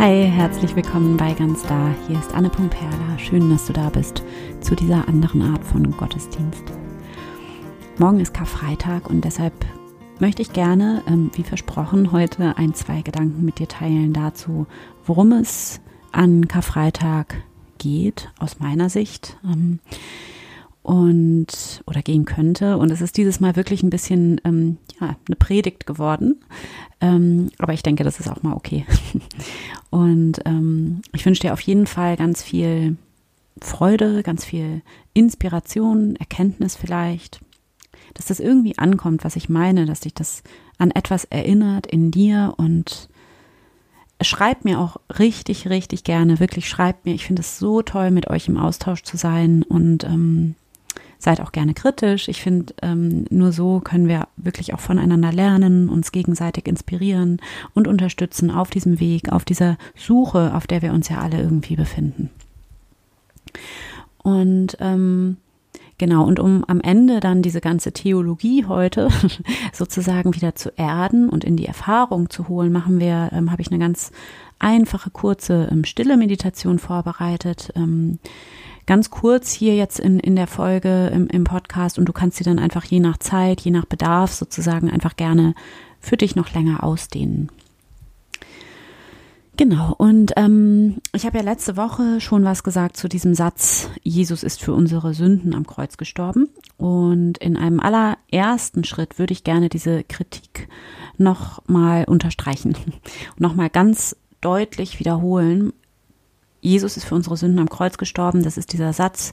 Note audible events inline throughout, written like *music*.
Hi, herzlich willkommen bei Ganz Da. Hier ist Anne Perla. Schön, dass du da bist zu dieser anderen Art von Gottesdienst. Morgen ist Karfreitag und deshalb möchte ich gerne, ähm, wie versprochen, heute ein, zwei Gedanken mit dir teilen dazu, worum es an Karfreitag geht, aus meiner Sicht. Und oder gehen könnte. Und es ist dieses Mal wirklich ein bisschen ähm, ja, eine Predigt geworden. Ähm, aber ich denke, das ist auch mal okay. *laughs* Und ähm, ich wünsche dir auf jeden Fall ganz viel Freude, ganz viel Inspiration, Erkenntnis vielleicht, dass das irgendwie ankommt, was ich meine, dass dich das an etwas erinnert in dir und schreibt mir auch richtig, richtig gerne, wirklich schreibt mir. Ich finde es so toll, mit euch im Austausch zu sein und ähm, seid auch gerne kritisch. Ich finde, ähm, nur so können wir wirklich auch voneinander lernen, uns gegenseitig inspirieren und unterstützen auf diesem Weg, auf dieser Suche, auf der wir uns ja alle irgendwie befinden. Und ähm, Genau, und um am Ende dann diese ganze Theologie heute *laughs* sozusagen wieder zu erden und in die Erfahrung zu holen, machen wir, ähm, habe ich eine ganz einfache, kurze, ähm, stille Meditation vorbereitet. Ähm, ganz kurz hier jetzt in, in der Folge im, im Podcast und du kannst sie dann einfach je nach Zeit, je nach Bedarf sozusagen einfach gerne für dich noch länger ausdehnen. Genau, und ähm, ich habe ja letzte Woche schon was gesagt zu diesem Satz, Jesus ist für unsere Sünden am Kreuz gestorben. Und in einem allerersten Schritt würde ich gerne diese Kritik nochmal unterstreichen, *laughs* nochmal ganz deutlich wiederholen, Jesus ist für unsere Sünden am Kreuz gestorben. Das ist dieser Satz,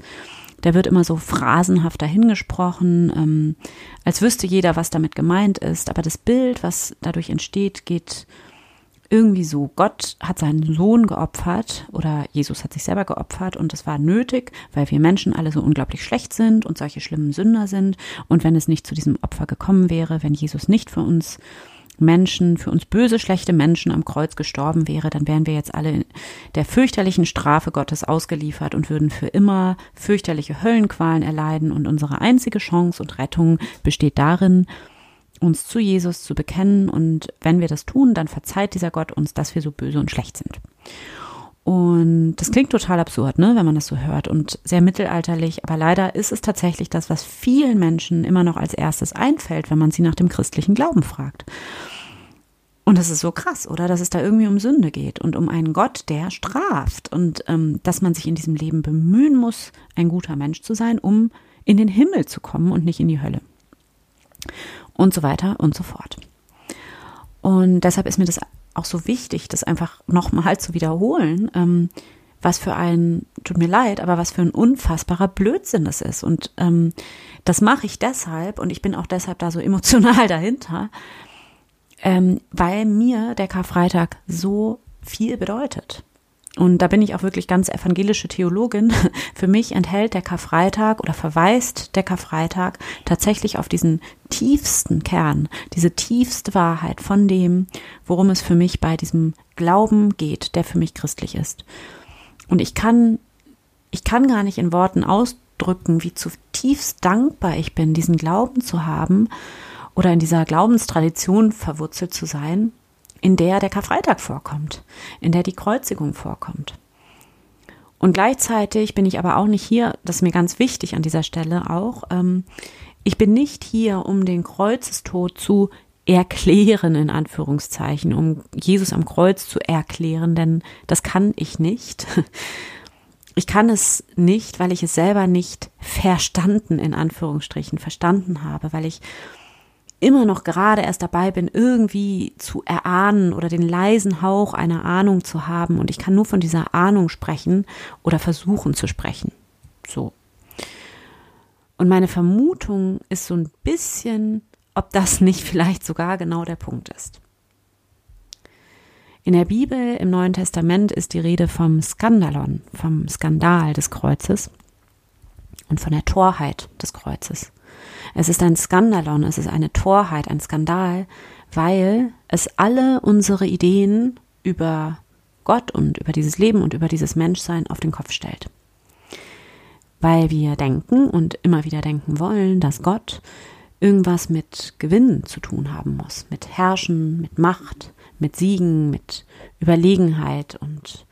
der wird immer so phrasenhaft dahingesprochen, ähm, als wüsste jeder, was damit gemeint ist. Aber das Bild, was dadurch entsteht, geht irgendwie so. Gott hat seinen Sohn geopfert oder Jesus hat sich selber geopfert und es war nötig, weil wir Menschen alle so unglaublich schlecht sind und solche schlimmen Sünder sind. Und wenn es nicht zu diesem Opfer gekommen wäre, wenn Jesus nicht für uns Menschen, für uns böse, schlechte Menschen am Kreuz gestorben wäre, dann wären wir jetzt alle der fürchterlichen Strafe Gottes ausgeliefert und würden für immer fürchterliche Höllenqualen erleiden. Und unsere einzige Chance und Rettung besteht darin, uns zu Jesus zu bekennen. Und wenn wir das tun, dann verzeiht dieser Gott uns, dass wir so böse und schlecht sind. Und das klingt total absurd, ne, wenn man das so hört und sehr mittelalterlich. Aber leider ist es tatsächlich das, was vielen Menschen immer noch als erstes einfällt, wenn man sie nach dem christlichen Glauben fragt. Und das ist so krass, oder? Dass es da irgendwie um Sünde geht und um einen Gott, der straft. Und ähm, dass man sich in diesem Leben bemühen muss, ein guter Mensch zu sein, um in den Himmel zu kommen und nicht in die Hölle. Und so weiter und so fort. Und deshalb ist mir das auch so wichtig, das einfach nochmal zu wiederholen, ähm, was für ein, tut mir leid, aber was für ein unfassbarer Blödsinn das ist. Und ähm, das mache ich deshalb und ich bin auch deshalb da so *laughs* emotional dahinter, ähm, weil mir der Karfreitag so viel bedeutet. Und da bin ich auch wirklich ganz evangelische Theologin. *laughs* Für mich enthält der Karfreitag oder verweist der Karfreitag tatsächlich auf diesen tiefsten Kern, diese tiefste Wahrheit von dem, worum es für mich bei diesem Glauben geht, der für mich christlich ist. Und ich kann, ich kann gar nicht in Worten ausdrücken, wie zutiefst dankbar ich bin, diesen Glauben zu haben oder in dieser Glaubenstradition verwurzelt zu sein in der der Karfreitag vorkommt, in der die Kreuzigung vorkommt. Und gleichzeitig bin ich aber auch nicht hier, das ist mir ganz wichtig an dieser Stelle auch, ähm, ich bin nicht hier, um den Kreuzestod zu erklären, in Anführungszeichen, um Jesus am Kreuz zu erklären, denn das kann ich nicht. Ich kann es nicht, weil ich es selber nicht verstanden, in Anführungsstrichen, verstanden habe, weil ich immer noch gerade erst dabei bin, irgendwie zu erahnen oder den leisen Hauch einer Ahnung zu haben. Und ich kann nur von dieser Ahnung sprechen oder versuchen zu sprechen. So. Und meine Vermutung ist so ein bisschen, ob das nicht vielleicht sogar genau der Punkt ist. In der Bibel im Neuen Testament ist die Rede vom Skandalon, vom Skandal des Kreuzes und von der Torheit des Kreuzes. Es ist ein Skandalon, es ist eine Torheit, ein Skandal, weil es alle unsere Ideen über Gott und über dieses Leben und über dieses Menschsein auf den Kopf stellt. Weil wir denken und immer wieder denken wollen, dass Gott irgendwas mit Gewinn zu tun haben muss, mit Herrschen, mit Macht, mit Siegen, mit Überlegenheit und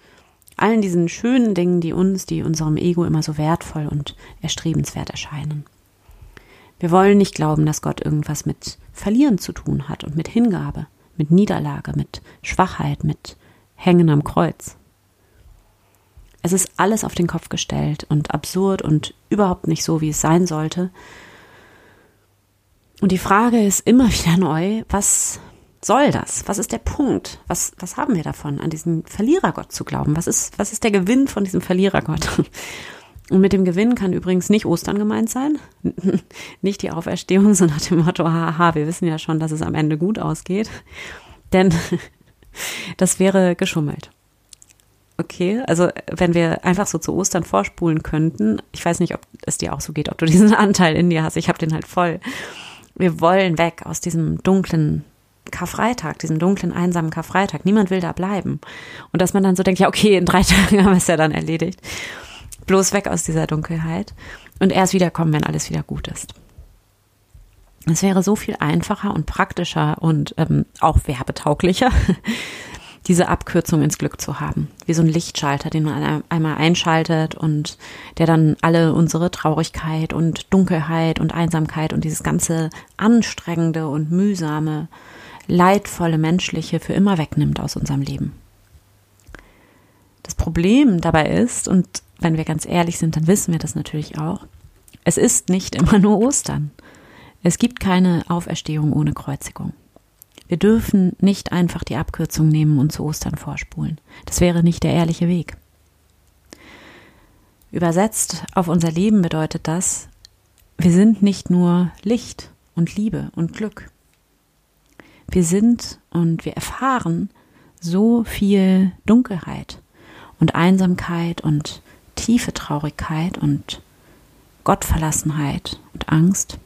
allen diesen schönen Dingen, die uns, die unserem Ego immer so wertvoll und erstrebenswert erscheinen. Wir wollen nicht glauben, dass Gott irgendwas mit Verlieren zu tun hat und mit Hingabe, mit Niederlage, mit Schwachheit, mit Hängen am Kreuz. Es ist alles auf den Kopf gestellt und absurd und überhaupt nicht so, wie es sein sollte. Und die Frage ist immer *laughs* wieder neu, was soll das? Was ist der Punkt? Was, was haben wir davon, an diesen Verlierergott zu glauben? Was ist, was ist der Gewinn von diesem Verlierergott? *laughs* Und mit dem Gewinn kann übrigens nicht Ostern gemeint sein, *laughs* nicht die Auferstehung, so nach dem Motto, haha, wir wissen ja schon, dass es am Ende gut ausgeht, denn *laughs* das wäre geschummelt. Okay, also wenn wir einfach so zu Ostern vorspulen könnten, ich weiß nicht, ob es dir auch so geht, ob du diesen *laughs* Anteil in dir hast, ich habe den halt voll. Wir wollen weg aus diesem dunklen Karfreitag, diesem dunklen, einsamen Karfreitag. Niemand will da bleiben. Und dass man dann so denkt, ja, okay, in drei Tagen haben wir es ja dann erledigt. Bloß weg aus dieser Dunkelheit und erst wiederkommen, wenn alles wieder gut ist. Es wäre so viel einfacher und praktischer und ähm, auch werbetauglicher, *laughs* diese Abkürzung ins Glück zu haben. Wie so ein Lichtschalter, den man einmal einschaltet und der dann alle unsere Traurigkeit und Dunkelheit und Einsamkeit und dieses ganze anstrengende und mühsame leidvolle menschliche für immer wegnimmt aus unserem Leben. Das Problem dabei ist, und wenn wir ganz ehrlich sind, dann wissen wir das natürlich auch, es ist nicht immer nur Ostern. Es gibt keine Auferstehung ohne Kreuzigung. Wir dürfen nicht einfach die Abkürzung nehmen und zu Ostern vorspulen. Das wäre nicht der ehrliche Weg. Übersetzt auf unser Leben bedeutet das, wir sind nicht nur Licht und Liebe und Glück. Wir sind und wir erfahren so viel Dunkelheit und Einsamkeit und tiefe Traurigkeit und Gottverlassenheit und Angst.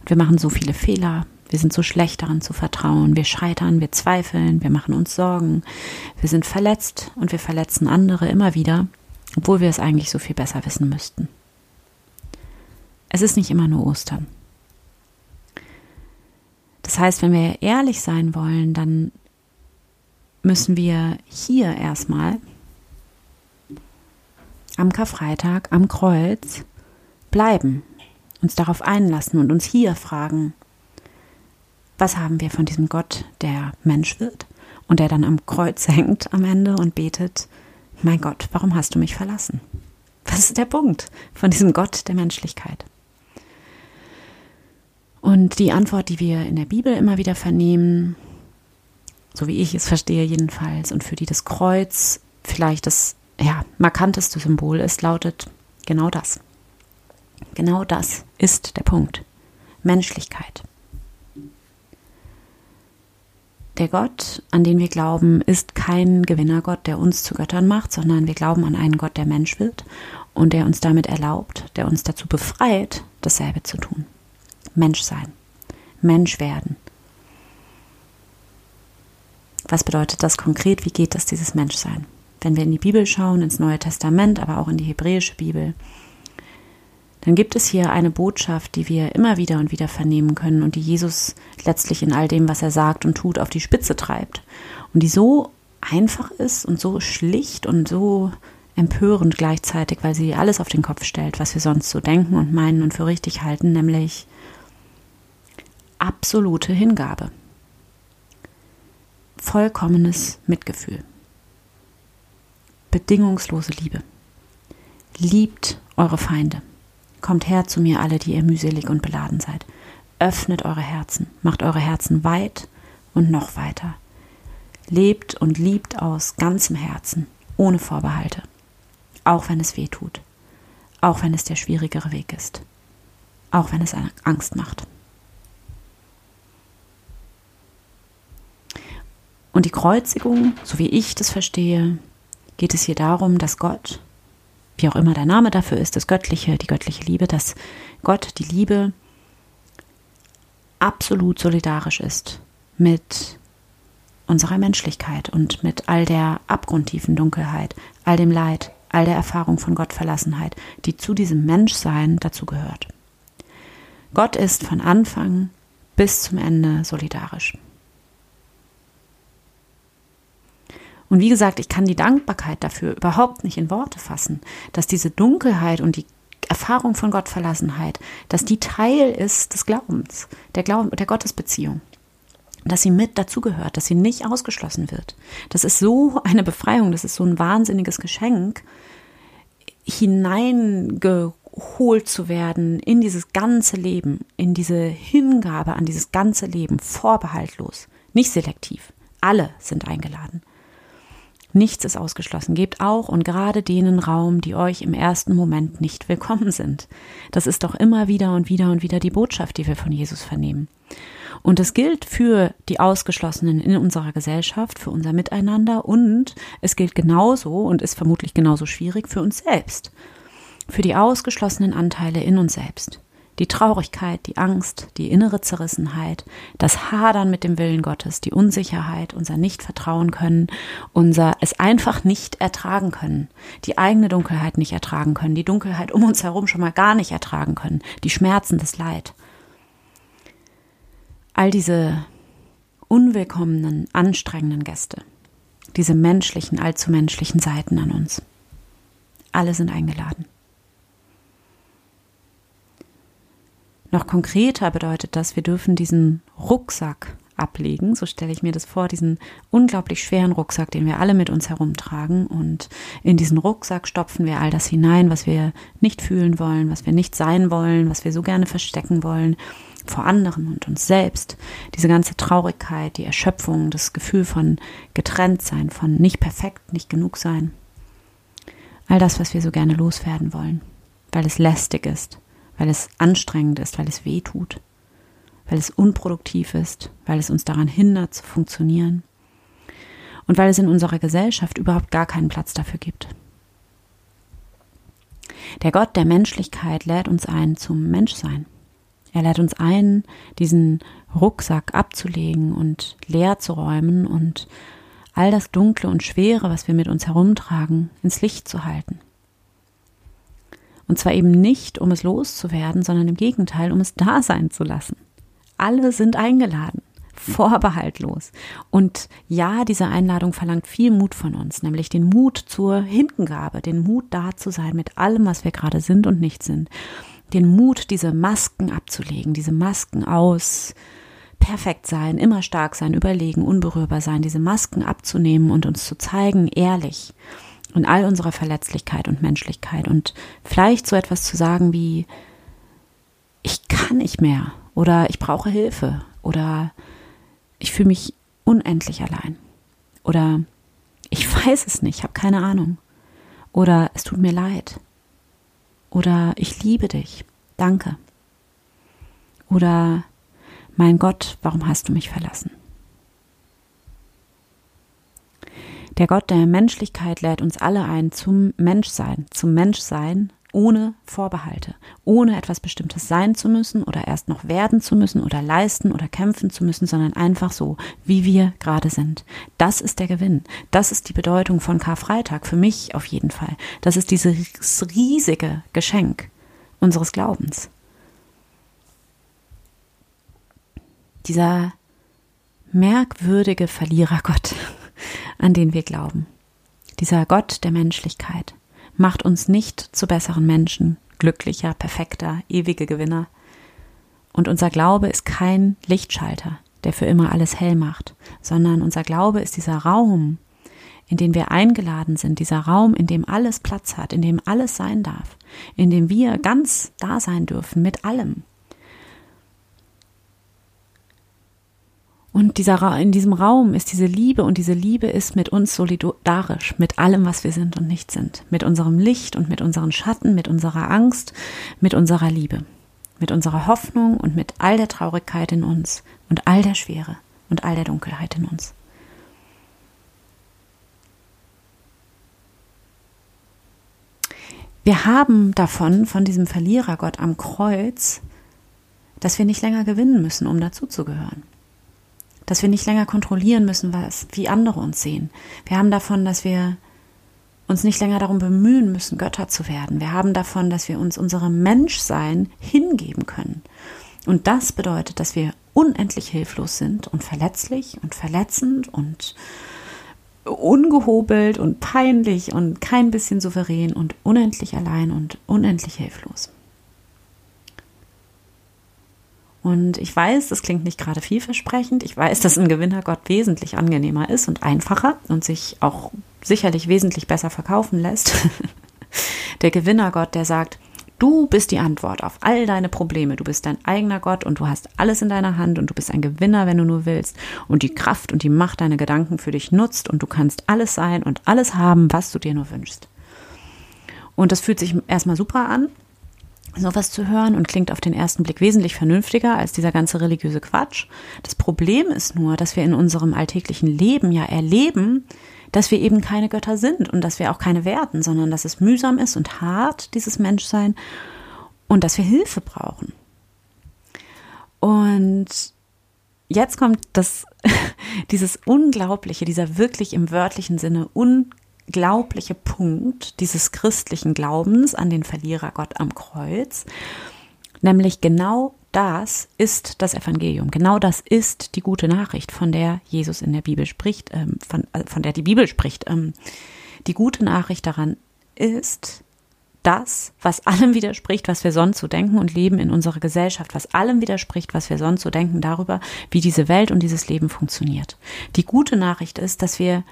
Und wir machen so viele Fehler. Wir sind so schlecht daran zu vertrauen. Wir scheitern, wir zweifeln, wir machen uns Sorgen. Wir sind verletzt und wir verletzen andere immer wieder, obwohl wir es eigentlich so viel besser wissen müssten. Es ist nicht immer nur Ostern. Das heißt, wenn wir ehrlich sein wollen, dann müssen wir hier erstmal am Karfreitag am Kreuz bleiben, uns darauf einlassen und uns hier fragen, was haben wir von diesem Gott, der Mensch wird und der dann am Kreuz *laughs* hängt am Ende und betet, mein Gott, warum hast du mich verlassen? Was ist der Punkt von diesem Gott der Menschlichkeit? Und die Antwort, die wir in der Bibel immer wieder vernehmen, so wie ich es verstehe jedenfalls, und für die das Kreuz vielleicht das ja, markanteste Symbol ist, lautet genau das. Genau das ist der Punkt. Menschlichkeit. Der Gott, an den wir glauben, ist kein Gewinnergott, der uns zu Göttern macht, sondern wir glauben an einen Gott, der Mensch wird und der uns damit erlaubt, der uns dazu befreit, dasselbe zu tun. Mensch sein, Mensch werden. Was bedeutet das konkret? Wie geht das, dieses Menschsein? Wenn wir in die Bibel schauen, ins Neue Testament, aber auch in die hebräische Bibel, dann gibt es hier eine Botschaft, die wir immer wieder und wieder vernehmen können und die Jesus letztlich in all dem, was er sagt und tut, auf die Spitze treibt. Und die so einfach ist und so schlicht und so empörend gleichzeitig, weil sie alles auf den Kopf stellt, was wir sonst so denken und meinen und für richtig halten, nämlich absolute Hingabe, vollkommenes Mitgefühl, bedingungslose Liebe. Liebt eure Feinde. Kommt her zu mir alle, die ihr mühselig und beladen seid. Öffnet eure Herzen, macht eure Herzen weit und noch weiter. Lebt und liebt aus ganzem Herzen, ohne Vorbehalte, auch wenn es weh tut, auch wenn es der schwierigere Weg ist, auch wenn es Angst macht. Und die Kreuzigung, so wie ich das verstehe, geht es hier darum, dass Gott, wie auch immer der Name dafür ist, das Göttliche, die göttliche Liebe, dass Gott, die Liebe, absolut solidarisch ist mit unserer Menschlichkeit und mit all der abgrundtiefen Dunkelheit, all dem Leid, all der Erfahrung von Gottverlassenheit, die zu diesem Menschsein dazu gehört. Gott ist von Anfang bis zum Ende solidarisch. Und wie gesagt, ich kann die Dankbarkeit dafür überhaupt nicht in Worte fassen, dass diese Dunkelheit und die Erfahrung von Gottverlassenheit, dass die Teil ist des Glaubens, der Glauben, der Gottesbeziehung. Dass sie mit dazugehört, dass sie nicht ausgeschlossen wird. Das ist so eine Befreiung, das ist so ein wahnsinniges Geschenk, hineingeholt zu werden in dieses ganze Leben, in diese Hingabe an dieses ganze Leben, vorbehaltlos, nicht selektiv. Alle sind eingeladen. Nichts ist ausgeschlossen. Gebt auch und gerade denen Raum, die euch im ersten Moment nicht willkommen sind. Das ist doch immer wieder und wieder und wieder die Botschaft, die wir von Jesus vernehmen. Und es gilt für die Ausgeschlossenen in unserer Gesellschaft, für unser Miteinander und es gilt genauso und ist vermutlich genauso schwierig für uns selbst. Für die ausgeschlossenen Anteile in uns selbst die Traurigkeit, die Angst, die innere Zerrissenheit, das Hadern mit dem Willen Gottes, die Unsicherheit, unser Nicht-Vertrauen können, unser es einfach nicht ertragen können, die eigene Dunkelheit nicht ertragen können, die Dunkelheit um uns herum schon mal gar nicht ertragen können, die Schmerzen, das Leid. All diese unwillkommenen, anstrengenden Gäste, diese menschlichen, allzu menschlichen Seiten an uns, alle sind eingeladen. Noch konkreter bedeutet das, wir dürfen diesen Rucksack ablegen, so stelle ich mir das vor, diesen unglaublich schweren Rucksack, den wir alle mit uns herumtragen. Und in diesen Rucksack stopfen wir all das hinein, was wir nicht fühlen wollen, was wir nicht sein wollen, was wir so gerne verstecken wollen vor anderen und uns selbst. Diese ganze Traurigkeit, die Erschöpfung, das Gefühl von getrennt sein, von nicht perfekt, nicht genug sein. All das, was wir so gerne loswerden wollen, weil es lästig ist, weil es anstrengend ist, weil es weh tut, weil es unproduktiv ist, weil es uns daran hindert zu funktionieren und weil es in unserer Gesellschaft überhaupt gar keinen Platz dafür gibt. Der Gott der Menschlichkeit lädt uns ein zum Menschsein. Er lädt uns ein, diesen Rucksack abzulegen und leer zu räumen und all das Dunkle und Schwere, was wir mit uns herumtragen, ins Licht zu halten. Und zwar eben nicht, um es loszuwerden, sondern im Gegenteil, um es da sein zu lassen. Alle sind eingeladen, vorbehaltlos. Und ja, diese Einladung verlangt viel Mut von uns, nämlich den Mut zur Hingabe, den Mut da zu sein mit allem, was wir gerade sind und nicht sind. Den Mut, diese Masken abzulegen, diese Masken aus perfekt sein, immer stark sein, überlegen, unberührbar sein, diese Masken abzunehmen und uns zu zeigen, ehrlich in all unserer Verletzlichkeit und Menschlichkeit. Und vielleicht so etwas zu sagen wie, ich kann nicht mehr oder ich brauche Hilfe oder ich fühle mich unendlich allein oder ich *laughs* weiß es nicht, ich habe keine Ahnung. Oder es tut mir leid. Oder ich liebe dich, danke. Oder mein Gott, warum hast du mich verlassen? Der Gott der Menschlichkeit lädt uns alle ein zum Menschsein, zum Menschsein ohne Vorbehalte, ohne etwas Bestimmtes sein zu müssen oder erst noch werden zu müssen oder leisten oder kämpfen zu müssen, sondern einfach so, wie wir gerade sind. Das ist der Gewinn. Das ist die Bedeutung von Karfreitag, für mich auf jeden Fall. Das ist dieses riesige Geschenk unseres Glaubens. Dieser merkwürdige Verlierergott, an den wir glauben. Dieser Gott der Menschlichkeit macht uns nicht zu besseren Menschen, glücklicher, perfekter, ewige Gewinner. Und unser Glaube ist kein Lichtschalter, der für immer alles hell macht, sondern unser Glaube ist dieser Raum, in den wir eingeladen sind, dieser Raum, in dem alles Platz hat, in dem alles sein darf, in dem wir ganz da sein dürfen mit allem, Und dieser, in diesem Raum ist diese Liebe und diese Liebe ist mit uns solidarisch, mit allem, was wir sind und nicht sind. Mit unserem Licht und mit unseren Schatten, mit unserer Angst, mit unserer Liebe, mit unserer Hoffnung und mit all der Traurigkeit in uns und all der Schwere und all der Dunkelheit in uns. Wir haben davon, von diesem Verlierergott am Kreuz, dass wir nicht länger gewinnen müssen, um dazuzugehören dass wir nicht länger kontrollieren müssen, was, wie andere uns sehen. Wir haben davon, dass wir uns nicht länger darum bemühen müssen, Götter zu werden. Wir haben davon, dass wir uns unserem Menschsein hingeben können. Und das bedeutet, dass wir unendlich hilflos sind und verletzlich und verletzend und ungehobelt und peinlich und kein bisschen souverän und unendlich allein und unendlich hilflos. Und ich weiß, das klingt nicht gerade vielversprechend. Ich weiß, dass ein Gewinnergott wesentlich angenehmer ist und einfacher und sich auch sicherlich wesentlich besser verkaufen lässt. *laughs* der Gewinnergott, der sagt, du bist die Antwort auf all deine Probleme. Du bist dein eigener Gott und du hast alles in deiner Hand und du bist ein Gewinner, wenn du nur willst und die Kraft und die Macht deiner Gedanken für dich nutzt und du kannst alles sein und alles haben, was du dir nur wünschst. Und das fühlt sich erstmal super an sowas zu hören und klingt auf den ersten Blick wesentlich vernünftiger als dieser ganze religiöse Quatsch. Das Problem ist nur, dass wir in unserem alltäglichen Leben ja erleben, dass wir eben keine Götter sind und dass wir auch keine werden, sondern dass es mühsam ist und hart, dieses Menschsein, und dass wir Hilfe brauchen. Und jetzt kommt das, *laughs* dieses unglaubliche, dieser wirklich im wörtlichen Sinne un, unglaubliche Punkt dieses christlichen Glaubens an den Verlierer Gott am Kreuz, nämlich genau das ist das Evangelium. Genau das ist die gute Nachricht, von der Jesus in der Bibel spricht, ähm, von, äh, von der die Bibel spricht. Ähm, die gute Nachricht daran ist das, was allem widerspricht, was wir sonst so denken und leben in unserer Gesellschaft, was allem widerspricht, was wir sonst so denken darüber, wie diese Welt und dieses Leben funktioniert. Die gute Nachricht ist, dass wir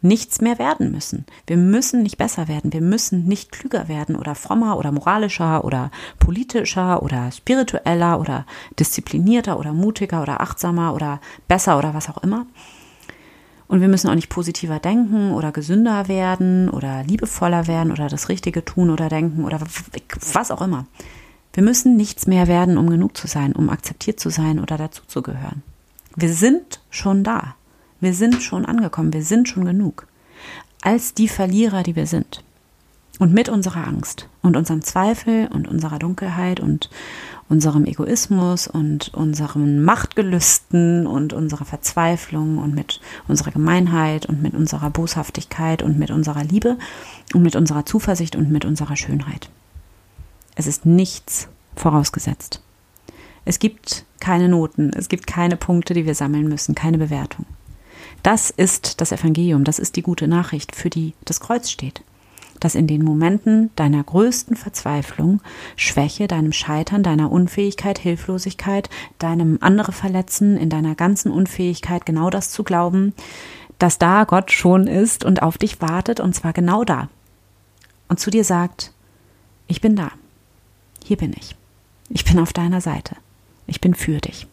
nichts mehr werden müssen. Wir müssen nicht besser werden, wir müssen nicht klüger werden oder frommer oder moralischer oder politischer oder spiritueller oder disziplinierter oder mutiger oder achtsamer oder besser oder was auch immer. Und wir müssen auch nicht positiver denken oder gesünder werden oder liebevoller werden oder das Richtige tun oder denken oder was auch immer. Wir müssen nichts mehr werden, um genug zu sein, um akzeptiert zu sein oder dazuzugehören. Wir sind schon da. Wir sind schon angekommen, wir sind schon genug. Als die Verlierer, die wir sind. Und mit unserer Angst und unserem Zweifel und unserer Dunkelheit und unserem Egoismus und unseren Machtgelüsten und unserer Verzweiflung und mit unserer Gemeinheit und mit unserer Boshaftigkeit und mit unserer Liebe und mit unserer Zuversicht und mit unserer Schönheit. Es ist nichts vorausgesetzt. Es gibt keine Noten, es gibt keine Punkte, die wir sammeln müssen, keine Bewertung. Das ist das Evangelium, das ist die gute Nachricht, für die das Kreuz steht. Dass in den Momenten deiner größten Verzweiflung, Schwäche, deinem Scheitern, deiner Unfähigkeit, Hilflosigkeit, deinem andere Verletzen, in deiner ganzen Unfähigkeit genau das zu glauben, dass da Gott schon ist und auf dich wartet, und zwar genau da. Und zu dir sagt, ich bin da. Hier bin ich. Ich bin auf deiner Seite. Ich bin für dich.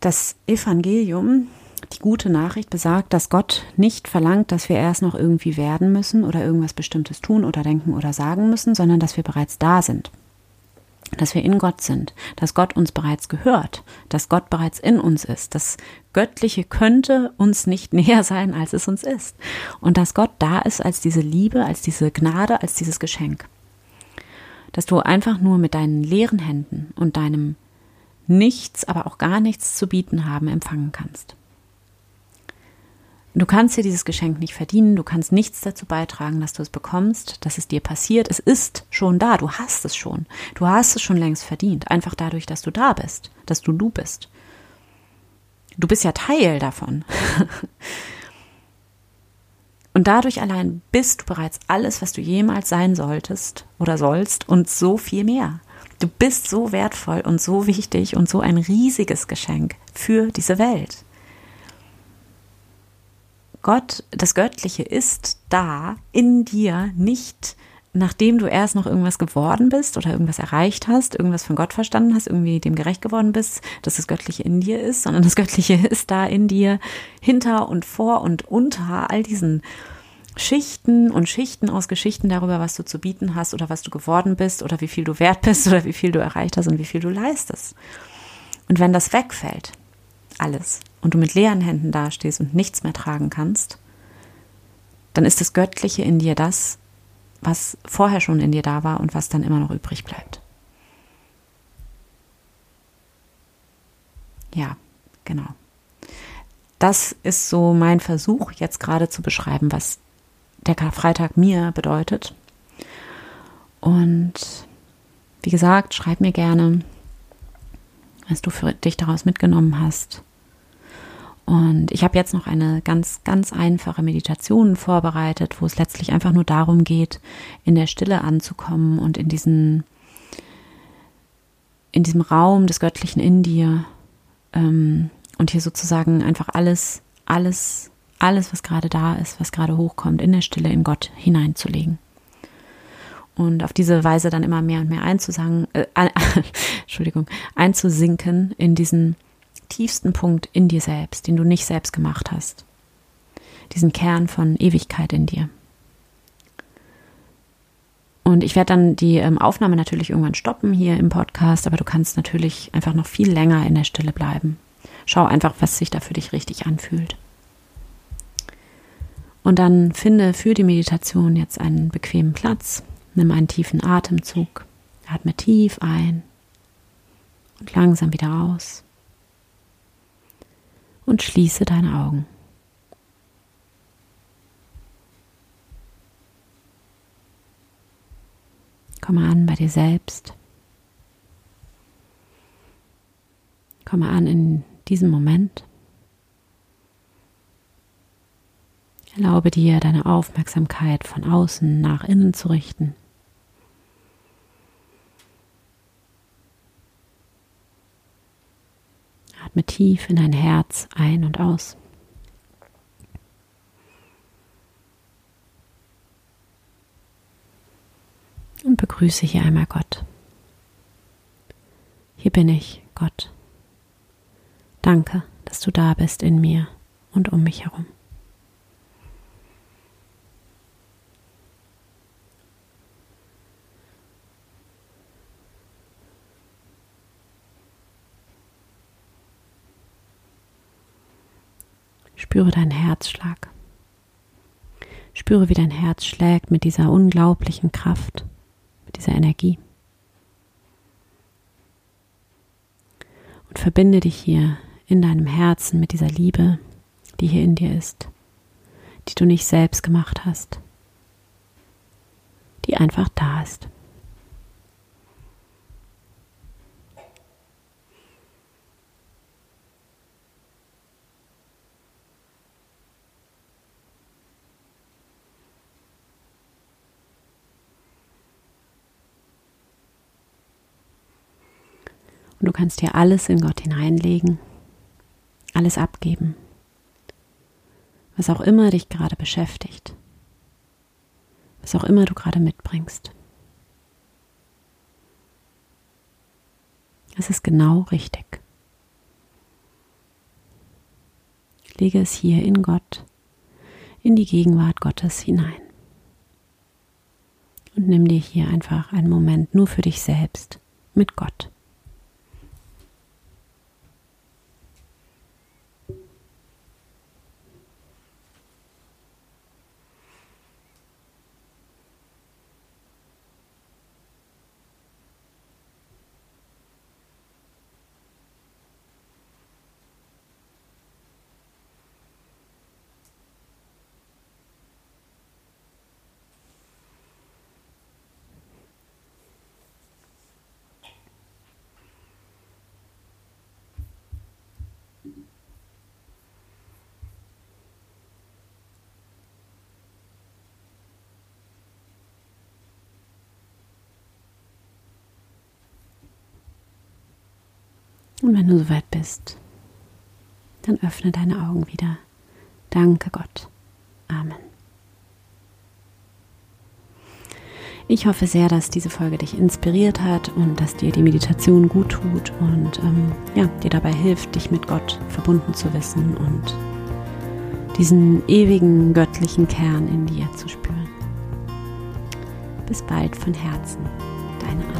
Das Evangelium, die gute Nachricht besagt, dass Gott nicht verlangt, dass wir erst noch irgendwie werden müssen oder irgendwas Bestimmtes tun oder denken oder sagen müssen, sondern dass wir bereits da sind. Dass wir in Gott sind, dass Gott uns bereits gehört, dass Gott bereits in uns ist. Das Göttliche könnte uns nicht *laughs* näher sein, als es uns ist. Und dass Gott da ist als diese Liebe, als diese Gnade, als dieses Geschenk. Dass du einfach nur mit deinen leeren Händen und deinem nichts, aber auch gar nichts zu bieten haben, empfangen kannst. Du kannst dir dieses Geschenk nicht verdienen, du kannst nichts dazu beitragen, dass du es bekommst, dass es dir passiert. Es ist schon da, du hast es schon. Du hast es schon längst verdient, einfach dadurch, dass du da bist, dass du du bist. Du bist ja Teil davon. *laughs* Und dadurch allein bist du bereits alles, was du jemals sein solltest oder sollst und so viel mehr. Du bist so wertvoll und so wichtig und so ein riesiges Geschenk für diese Welt. Gott, das Göttliche ist da in dir, nicht nachdem du erst noch irgendwas geworden bist oder irgendwas erreicht hast, irgendwas von Gott verstanden hast, irgendwie dem gerecht geworden bist, dass das Göttliche in dir ist, sondern das Göttliche *laughs* ist da in dir, hinter und vor und unter all diesen Schichten und Schichten aus Geschichten darüber, was du zu bieten hast oder was du geworden bist oder wie viel du wert bist oder wie viel du erreicht hast und wie viel du leistest. Und wenn das wegfällt, alles, und du mit leeren Händen dastehst und nichts mehr tragen kannst, dann ist das Göttliche in dir das, was vorher schon in dir da war und was dann immer noch übrig bleibt. Ja, genau. Das ist so mein Versuch, jetzt gerade zu beschreiben, was der Karfreitag mir bedeutet. Und wie gesagt, schreib mir gerne, was du für dich daraus mitgenommen hast. Und ich habe jetzt noch eine ganz, ganz einfache Meditation vorbereitet, wo es letztlich einfach nur darum geht, in der Stille anzukommen und in diesen, in diesem Raum des Göttlichen in dir ähm, und hier sozusagen einfach alles, alles, alles, was gerade da ist, was gerade hochkommt, in der Stille in Gott hineinzulegen. Und auf diese Weise dann immer mehr und mehr einzusagen, äh, *laughs* Entschuldigung, einzusinken in diesen tiefsten Punkt in dir selbst, den du nicht selbst gemacht hast. Diesen Kern von Ewigkeit in dir. Und ich werde dann die ähm, Aufnahme natürlich irgendwann stoppen hier im Podcast, aber du kannst natürlich einfach noch viel länger in der Stille bleiben. Schau einfach, was sich da für dich richtig anfühlt. Und dann finde für die Meditation jetzt einen bequemen Platz. Nimm einen tiefen Atemzug. Atme tief ein und langsam wieder aus und schließe deine Augen. Komme an bei dir selbst. Komme an in diesem Moment. Erlaube dir, deine Aufmerksamkeit von außen nach innen zu richten. Atme tief in dein Herz ein und aus. Und begrüße hier einmal Gott. Hier bin ich, Gott. Danke, dass du da bist in mir und um mich herum. Spüre deinen Herzschlag. Spüre, wie dein Herz schlägt mit dieser unglaublichen Kraft, mit dieser Energie. Und verbinde dich hier in deinem Herzen mit dieser Liebe, die hier in dir ist, die du nicht selbst gemacht hast, die einfach da ist. Kannst hier alles in Gott hineinlegen, alles abgeben, was auch immer dich gerade beschäftigt, was auch immer du gerade mitbringst. Es ist genau richtig. Lege es hier in Gott, in die Gegenwart Gottes hinein. Und nimm dir hier einfach einen Moment nur für dich selbst mit Gott. Und wenn du soweit bist, dann öffne deine Augen wieder. Danke Gott. Amen. Ich hoffe sehr, dass diese Folge dich inspiriert hat und dass dir die Meditation gut tut und ähm, ja, dir dabei hilft, dich mit Gott verbunden zu wissen und diesen ewigen göttlichen Kern in dir zu spüren. Bis bald von Herzen, deine Anne.